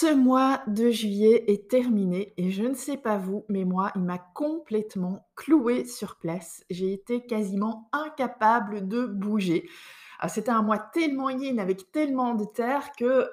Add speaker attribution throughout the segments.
Speaker 1: ce mois de juillet est terminé et je ne sais pas vous, mais moi, il m'a complètement cloué sur place. J'ai été quasiment incapable de bouger. Ah, c'était un mois tellement yin avec tellement de terre que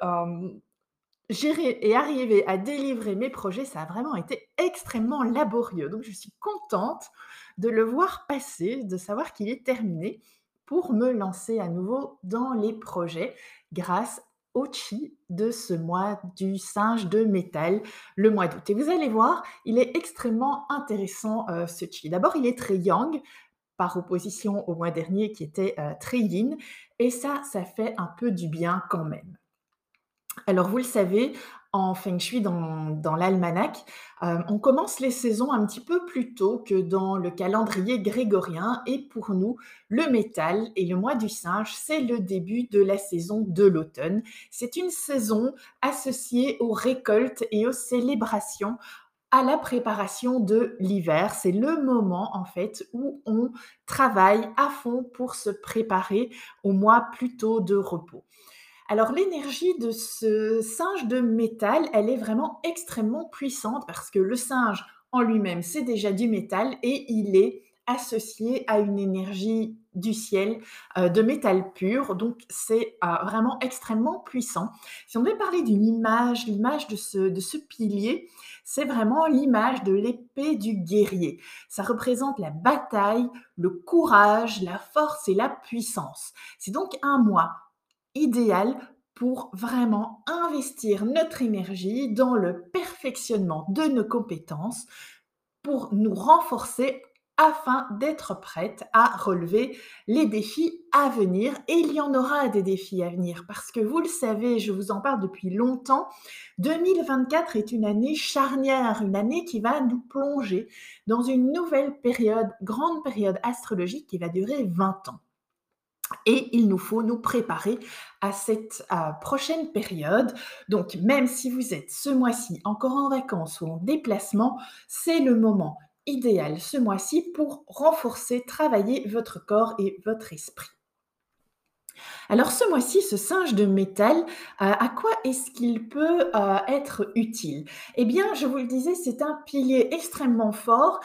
Speaker 1: gérer et arriver à délivrer mes projets, ça a vraiment été extrêmement laborieux. Donc je suis contente de le voir passer, de savoir qu'il est terminé pour me lancer à nouveau dans les projets grâce chi de ce mois du singe de métal, le mois d'août. Et vous allez voir, il est extrêmement intéressant euh, ce chi. D'abord, il est très yang par opposition au mois dernier qui était euh, très yin. Et ça, ça fait un peu du bien quand même. Alors, vous le savez, en feng shui dans, l'almanach, euh, on commence les saisons un petit peu plus tôt que dans le calendrier grégorien. Et pour nous, le métal et le mois du singe, c'est le début de la saison de l'automne. C'est une saison associée aux récoltes et aux célébrations à la préparation de l'hiver. C'est le moment en fait où on travaille à fond pour se préparer au mois plutôt de repos. Alors l'énergie de ce singe de métal, elle est vraiment extrêmement puissante parce que le singe en lui-même, c'est déjà du métal et il est associé à une énergie du ciel euh, de métal pur. Donc c'est euh, vraiment extrêmement puissant. Si on devait parler d'une image, l'image de ce, de ce pilier, c'est vraiment l'image de l'épée du guerrier. Ça représente la bataille, le courage, la force et la puissance. C'est donc un mois idéal pour vraiment investir notre énergie dans le perfectionnement de nos compétences pour nous renforcer afin d'être prête à relever les défis à venir. Et il y en aura des défis à venir parce que vous le savez, je vous en parle depuis longtemps, 2024 est une année charnière, une année qui va nous plonger dans une nouvelle période, grande période astrologique qui va durer 20 ans. Et il nous faut nous préparer à cette prochaine période. Donc, même si vous êtes ce mois-ci encore en vacances ou en déplacement, c'est le moment idéal ce mois-ci pour renforcer, travailler votre corps et votre esprit. Alors ce mois-ci, ce singe de métal, euh, à quoi est-ce qu'il peut euh, être utile? Eh bien, je vous le disais, c'est un pilier extrêmement fort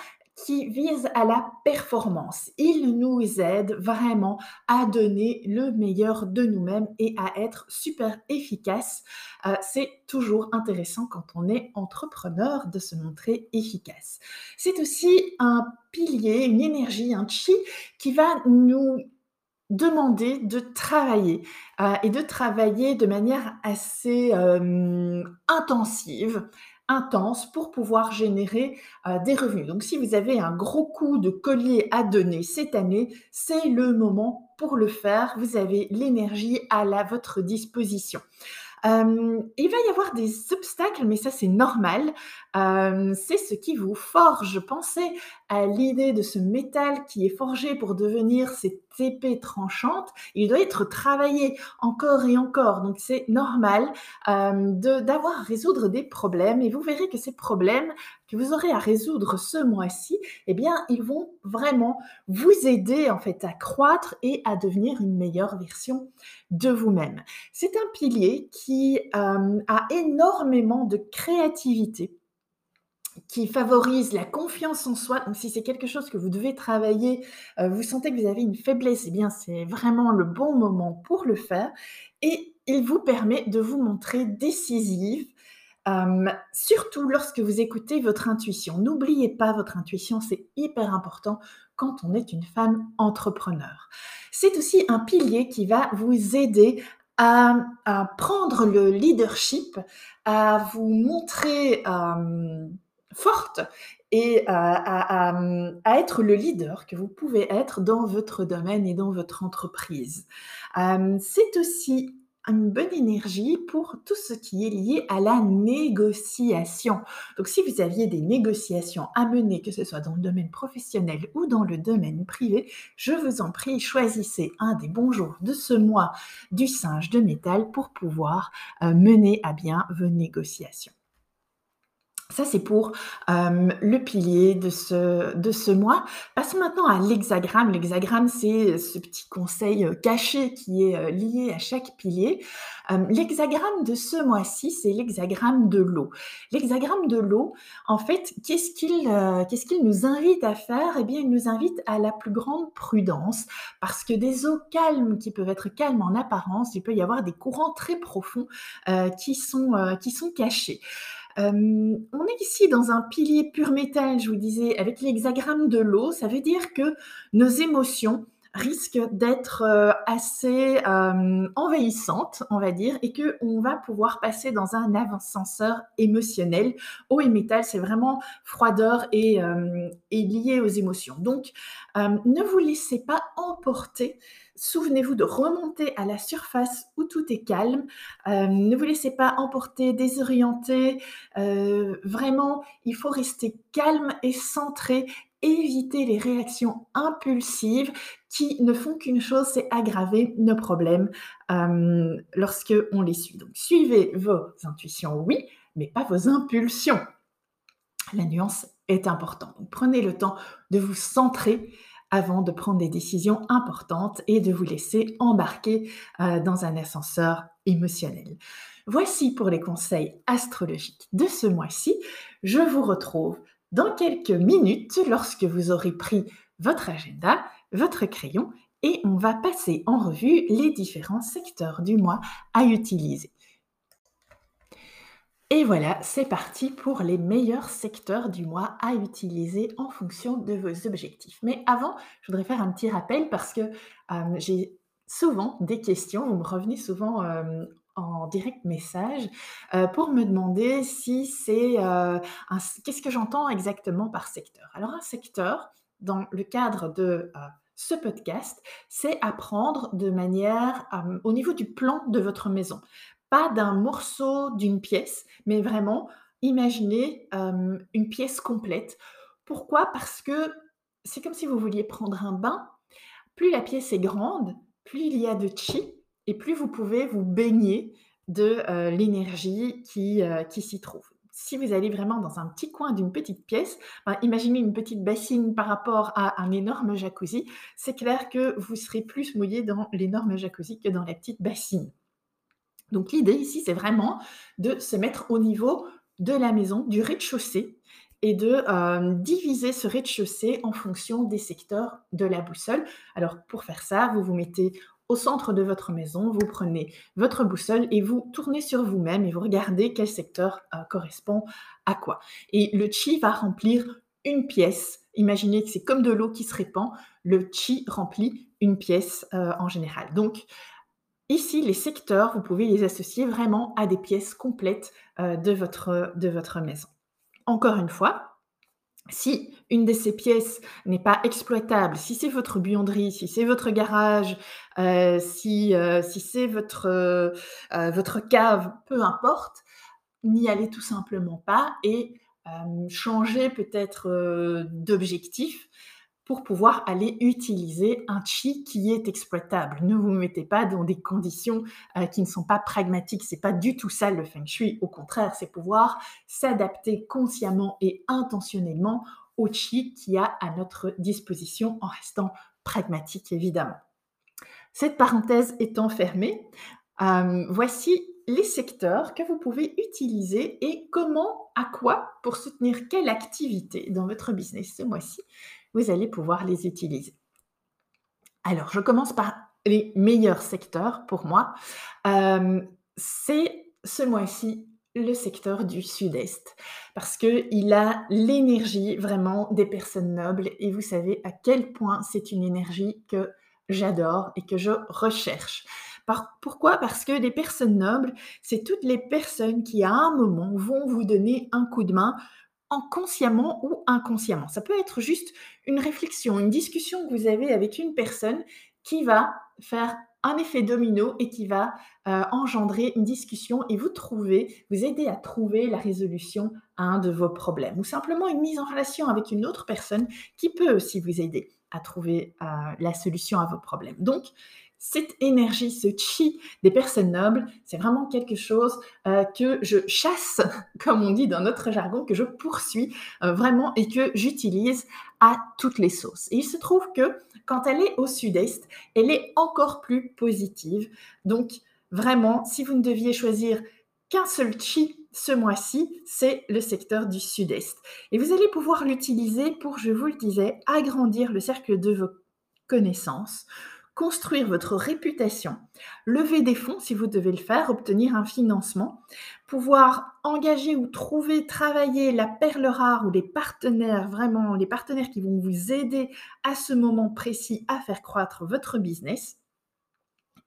Speaker 1: qui vise à la performance. Il nous aide vraiment à donner le meilleur de nous-mêmes et à être super efficace. Euh, c'est toujours intéressant quand on est entrepreneur de se montrer efficace. C'est aussi un pilier, une énergie, un chi qui va nous demander de travailler euh, et de travailler de manière assez euh, intensive intense pour pouvoir générer euh, des revenus. Donc si vous avez un gros coup de collier à donner cette année, c'est le moment pour le faire. Vous avez l'énergie à la, votre disposition il va y avoir des obstacles, mais ça c'est normal. c'est ce qui vous forge. Pensez à l'idée de ce métal qui est forgé pour devenir cette épée tranchante. Il doit être travaillé encore et encore. Donc c'est normal d'avoir à résoudre des problèmes. Et vous verrez que ces problèmes que vous aurez à résoudre ce mois-ci, eh bien, ils vont vraiment vous aider en fait à croître et à devenir une meilleure version de vous-même. C'est un pilier qui euh, a énormément de créativité qui favorise la confiance en soi. Donc, si c'est quelque chose que vous devez travailler, euh, vous sentez que vous avez une faiblesse, eh bien, c'est vraiment le bon moment pour le faire. Et il vous permet de vous montrer décisive, surtout lorsque vous écoutez votre intuition. N'oubliez pas votre intuition, c'est hyper important quand on est une femme entrepreneur. C'est aussi un pilier qui va vous aider à, prendre le leadership, à vous montrer forte et à, être le leader que vous pouvez être dans votre domaine et dans votre entreprise. c'est aussi une bonne énergie pour tout ce qui est lié à la négociation. Donc si vous aviez des négociations à mener, que ce soit dans le domaine professionnel ou dans le domaine privé, je vous en prie, choisissez un des bons jours de ce mois du singe de métal pour pouvoir euh, mener à bien vos négociations. Ça, c'est pour le pilier de ce, mois. Passons maintenant à l'hexagramme. L'hexagramme, c'est ce petit conseil caché qui est lié à chaque pilier. l'hexagramme de ce mois-ci, c'est l'hexagramme de l'eau. L'hexagramme de l'eau, en fait, qu'est-ce qu'il nous invite à faire? Eh bien, il nous invite à la plus grande prudence parce que des eaux calmes qui peuvent être calmes en apparence, il peut y avoir des courants très profonds qui sont cachés on est ici dans un pilier pur métal, je vous disais, avec l'hexagramme de l'eau. Ça veut dire que nos émotions risquent d'être assez envahissantes, on va dire, et que on va pouvoir passer dans un ascenseur émotionnel. Eau et métal, c'est vraiment froideur et, et, lié aux émotions. Donc, ne vous laissez pas emporter Souvenez-vous de remonter à la surface où tout est calme. Euh, ne vous laissez pas emporter, désorienter. Euh, vraiment, il faut rester calme et centré. Éviter les réactions impulsives qui ne font qu'une chose, c'est aggraver nos problèmes euh, lorsque on les suit. Donc, suivez vos intuitions, oui, mais pas vos impulsions. La nuance est importante. prenez le temps de vous centrer avant de prendre des décisions importantes et de vous laisser embarquer euh, dans un ascenseur émotionnel. Voici pour les conseils astrologiques de ce mois-ci. Je vous retrouve dans quelques minutes lorsque vous aurez pris votre agenda, votre crayon et on va passer en revue les différents secteurs du mois à utiliser. Et voilà, c'est parti pour les meilleurs secteurs du mois à utiliser en fonction de vos objectifs. Mais avant, je voudrais faire un petit rappel parce que euh, j'ai souvent des questions, vous me revenez souvent euh, en direct message euh, pour me demander si c'est qu'est-ce que j'entends exactement par secteur? Alors un secteur, dans le cadre de ce podcast, c'est apprendre de manière au niveau du plan de votre maison pas d'un morceau d'une pièce, mais vraiment imaginez une pièce complète. Pourquoi? Parce que c'est comme si vous vouliez prendre un bain. Plus la pièce est grande, plus il y a de chi et plus vous pouvez vous baigner de l'énergie qui, s'y trouve. Si vous allez vraiment dans un petit coin d'une petite pièce, ben, imaginez une petite bassine par rapport à un énorme jacuzzi, c'est clair que vous serez plus mouillé dans l'énorme jacuzzi que dans la petite bassine. Donc l'idée ici, c'est vraiment de se mettre au niveau de la maison, du rez-de-chaussée, et de euh, diviser ce rez-de-chaussée en fonction des secteurs de la boussole. Alors pour faire ça, vous vous mettez au centre de votre maison, vous prenez votre boussole et vous tournez sur vous-même et vous regardez quel secteur euh, correspond à quoi. Et le chi va remplir une pièce. Imaginez que c'est comme de l'eau qui se répand. Le chi remplit une pièce euh, en général. Donc, Ici, les secteurs, vous pouvez les associer vraiment à des pièces complètes euh, de, votre, maison. Encore une fois, si une de ces pièces n'est pas exploitable, si c'est votre buanderie, si c'est votre garage, euh, si, euh, si c'est votre, votre cave, peu importe, n'y allez tout simplement pas et changez peut-être d'objectif pour pouvoir aller utiliser un chi qui est exploitable. Ne vous mettez pas dans des conditions euh, qui ne sont pas pragmatiques. C'est pas du tout ça le feng shui. Au contraire, c'est pouvoir s'adapter consciemment et intentionnellement au chi qui a à notre disposition en restant pragmatique évidemment. Cette parenthèse étant fermée, euh, voici les secteurs que vous pouvez utiliser et comment, à quoi, pour soutenir quelle activité dans votre business ce mois-ci vous allez pouvoir les utiliser. Alors, je commence par les meilleurs secteurs pour moi. Euh, c'est ce mois-ci le secteur du sud-est parce qu'il a l'énergie vraiment des personnes nobles et vous savez à quel point c'est une énergie que j'adore et que je recherche. pourquoi? Parce que les personnes nobles, c'est toutes les personnes qui à un moment vont vous donner un coup de main consciemment ou inconsciemment. Ça peut être juste une réflexion, une discussion que vous avez avec une personne qui va faire un effet domino et qui va euh, engendrer une discussion et vous trouver, vous aider à trouver la résolution à un de vos problèmes ou simplement une mise en relation avec une autre personne qui peut aussi vous aider à trouver euh, la solution à vos problèmes. Donc, cette énergie, ce chi des personnes nobles, c'est vraiment quelque chose euh, que je chasse, comme on dit dans notre jargon, que je poursuis euh, vraiment et que j'utilise à toutes les sauces. Il se trouve que quand elle est au sud-est, elle est encore plus positive. Donc vraiment, si vous ne deviez choisir qu'un seul chi ce mois-ci, c'est le secteur du sud-est. Et vous allez pouvoir l'utiliser pour, je vous le disais, agrandir le cercle de vos connaissances, construire votre réputation, lever des fonds si vous devez le faire, obtenir un financement, pouvoir engager ou trouver, travailler la perle rare ou les partenaires, vraiment les partenaires qui vont vous aider à ce moment précis à faire croître votre business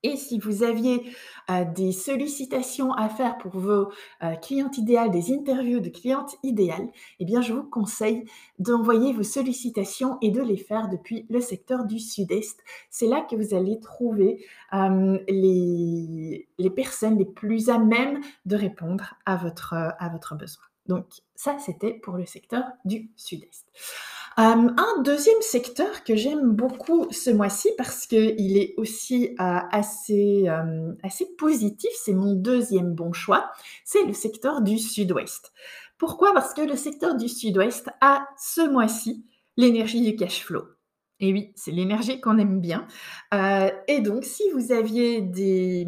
Speaker 1: et si vous aviez euh, des sollicitations à faire pour vos euh, clientes idéales, des interviews de clientes idéales, eh bien, je vous conseille d'envoyer vos sollicitations et de les faire depuis le secteur du Sud-Est. C'est là que vous allez trouver euh, les, les, personnes les plus à même de répondre à votre, à votre besoin. Donc, ça, c'était pour le secteur du Sud-Est. Euh, un deuxième secteur que j'aime beaucoup ce mois-ci parce qu'il est aussi euh, assez, euh, assez positif, c'est mon deuxième bon choix, c'est le secteur du sud-ouest. Pourquoi? Parce que le secteur du sud-ouest a ce mois-ci l'énergie du cash flow. Et oui, c'est l'énergie qu'on aime bien. et donc, si vous aviez des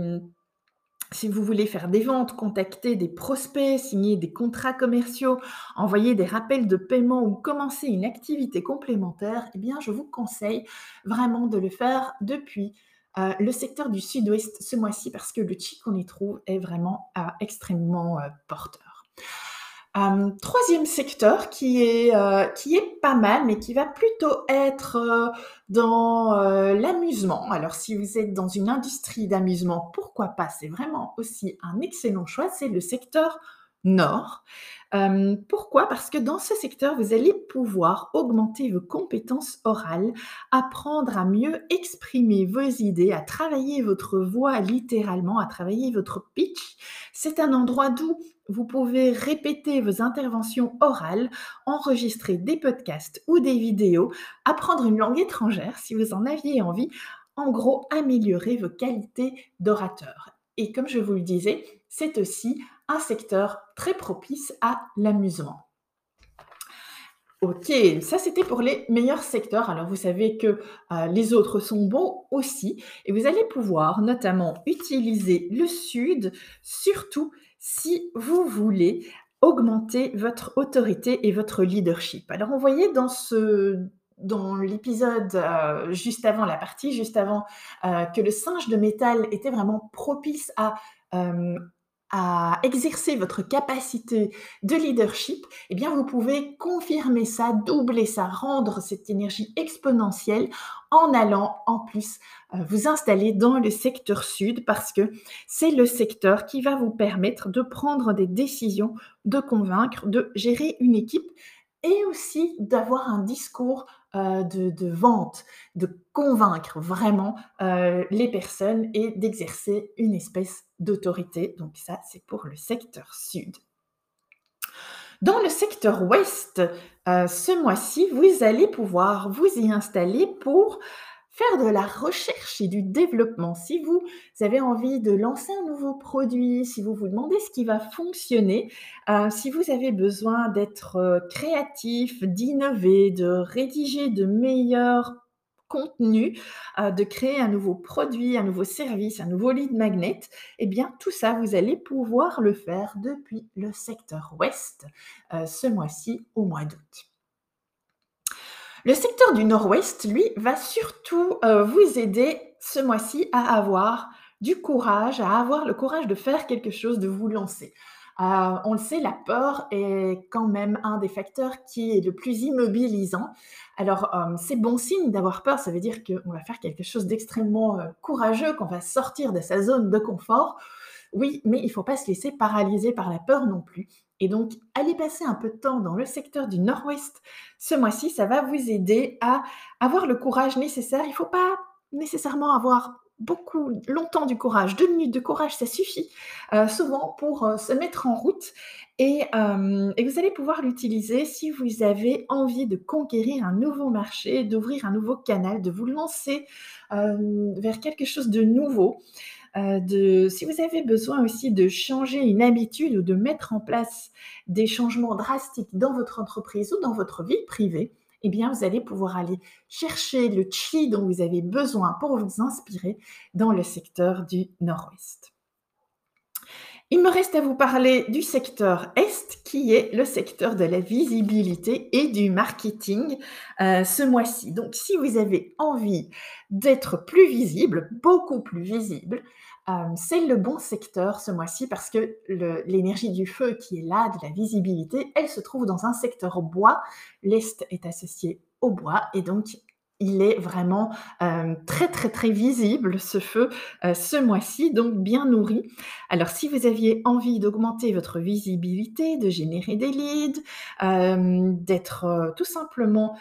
Speaker 1: si vous voulez faire des ventes, contacter des prospects, signer des contrats commerciaux, envoyer des rappels de paiement ou commencer une activité complémentaire, eh bien, je vous conseille vraiment de le faire depuis euh, le secteur du sud-ouest ce mois-ci parce que le chi qu'on y trouve est vraiment euh, extrêmement euh, porteur troisième secteur qui est, euh, qui est pas mal, mais qui va plutôt être euh, dans euh, l'amusement. Alors, si vous êtes dans une industrie d'amusement, pourquoi pas? C'est vraiment aussi un excellent choix. C'est le secteur nord. pourquoi? Parce que dans ce secteur, vous allez pouvoir augmenter vos compétences orales, apprendre à mieux exprimer vos idées, à travailler votre voix littéralement, à travailler votre pitch. C'est un endroit d'où vous pouvez répéter vos interventions orales, enregistrer des podcasts ou des vidéos, apprendre une langue étrangère si vous en aviez envie, en gros améliorer vos qualités d'orateur. Et comme je vous le disais, c'est aussi un secteur très propice à l'amusement. Ok, ça c'était pour les meilleurs secteurs. Alors vous savez que euh, les autres sont bons aussi et vous allez pouvoir notamment utiliser le sud, surtout si vous voulez augmenter votre autorité et votre leadership. Alors on voyait dans ce dans l'épisode euh, juste avant la partie, juste avant euh, que le singe de métal était vraiment propice à à exercer votre capacité de leadership, eh bien vous pouvez confirmer ça, doubler ça, rendre cette énergie exponentielle en allant en plus euh, vous installer dans le secteur sud parce que c'est le secteur qui va vous permettre de prendre des décisions, de convaincre, de gérer une équipe et aussi d'avoir un discours euh, de, vente, de convaincre vraiment euh, les personnes et d'exercer une espèce d'autorité. Donc ça, c'est pour le secteur sud. Dans le secteur ouest, euh, ce mois-ci, vous allez pouvoir vous y installer pour faire de la recherche et du développement. Si vous avez envie de lancer un nouveau produit, si vous vous demandez ce qui va fonctionner, euh, si vous avez besoin d'être euh, créatif, d'innover, de rédiger de meilleurs contenus, euh, de créer un nouveau produit, un nouveau service, un nouveau lead magnet, eh bien tout ça, vous allez pouvoir le faire depuis le secteur ouest ce mois-ci au mois d'août. Le secteur du Nord-Ouest, lui, va surtout euh, vous aider ce mois-ci à avoir du courage, à avoir le courage de faire quelque chose, de vous lancer. Heu, on le sait, la peur est quand même un des facteurs qui est le plus immobilisant. Alors, hem, c'est bon signe d'avoir peur, ça veut dire qu'on va faire quelque chose d'extrêmement, courageux, qu'on va sortir de sa zone de confort. Oui, mais il faut pas se laisser paralyser par la peur non plus et donc aller passer un peu de temps dans le secteur du Nord-Ouest ce mois-ci, ça va vous aider à avoir le courage nécessaire. Il faut pas nécessairement avoir beaucoup longtemps du courage. 2 minutes de courage, ça suffit, heu, souvent pour, heu, se mettre en route et hem et vous allez pouvoir l'utiliser si vous avez envie de conquérir un nouveau marché, d'ouvrir un nouveau canal, de vous lancer, vers quelque chose de nouveau, de si vous avez besoin aussi de changer une habitude ou de mettre en place des changements drastiques dans votre entreprise ou dans votre vie privée, eh bien, vous allez pouvoir aller chercher le chi dont vous avez besoin pour vous inspirer dans le secteur du Nord-Ouest. Il me reste à vous parler du secteur Est, qui est le secteur de la visibilité et du marketing, heu, ce mois-ci. Donc si vous avez envie d'être plus visible, beaucoup plus visible, hem, c'est le bon secteur ce mois-ci parce que l'énergie du feu qui est là, de la visibilité, elle se trouve dans un secteur bois. L'Est est associé au bois et donc il est vraiment, hem, très, très, très visible ce feu, heu, ce mois-ci, donc bien nourri. Alors si vous aviez envie d'augmenter votre visibilité, de générer des leads, d'être, tout simplement,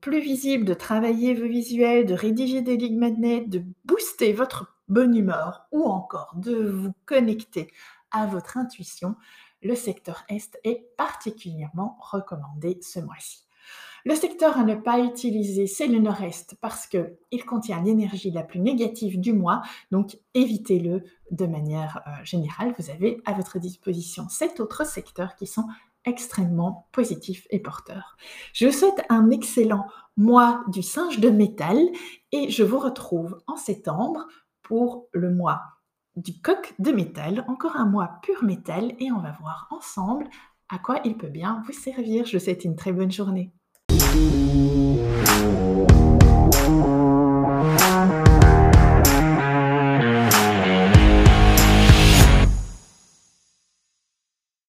Speaker 1: plus visible, de travailler vos visuels, de rédiger des lead magnets, de booster votre bonne humeur ou encore de vous connecter à votre intuition, le secteur Est est particulièrement recommandé ce mois-ci. Le secteur à ne pas utiliser, c'est le Nord-Est parce qu'il contient l'énergie la plus négative du mois, donc évitez-le de manière, heu, générale. Vous avez à votre disposition 7 autres secteurs qui sont extrêmement positifs et porteurs. Je vous souhaite un excellent mois du Singe de métal et je vous retrouve en septembre pour le mois du Coq de métal, encore un mois pur métal et on va voir ensemble à quoi il peut bien vous servir. Je vous souhaite une très bonne journée.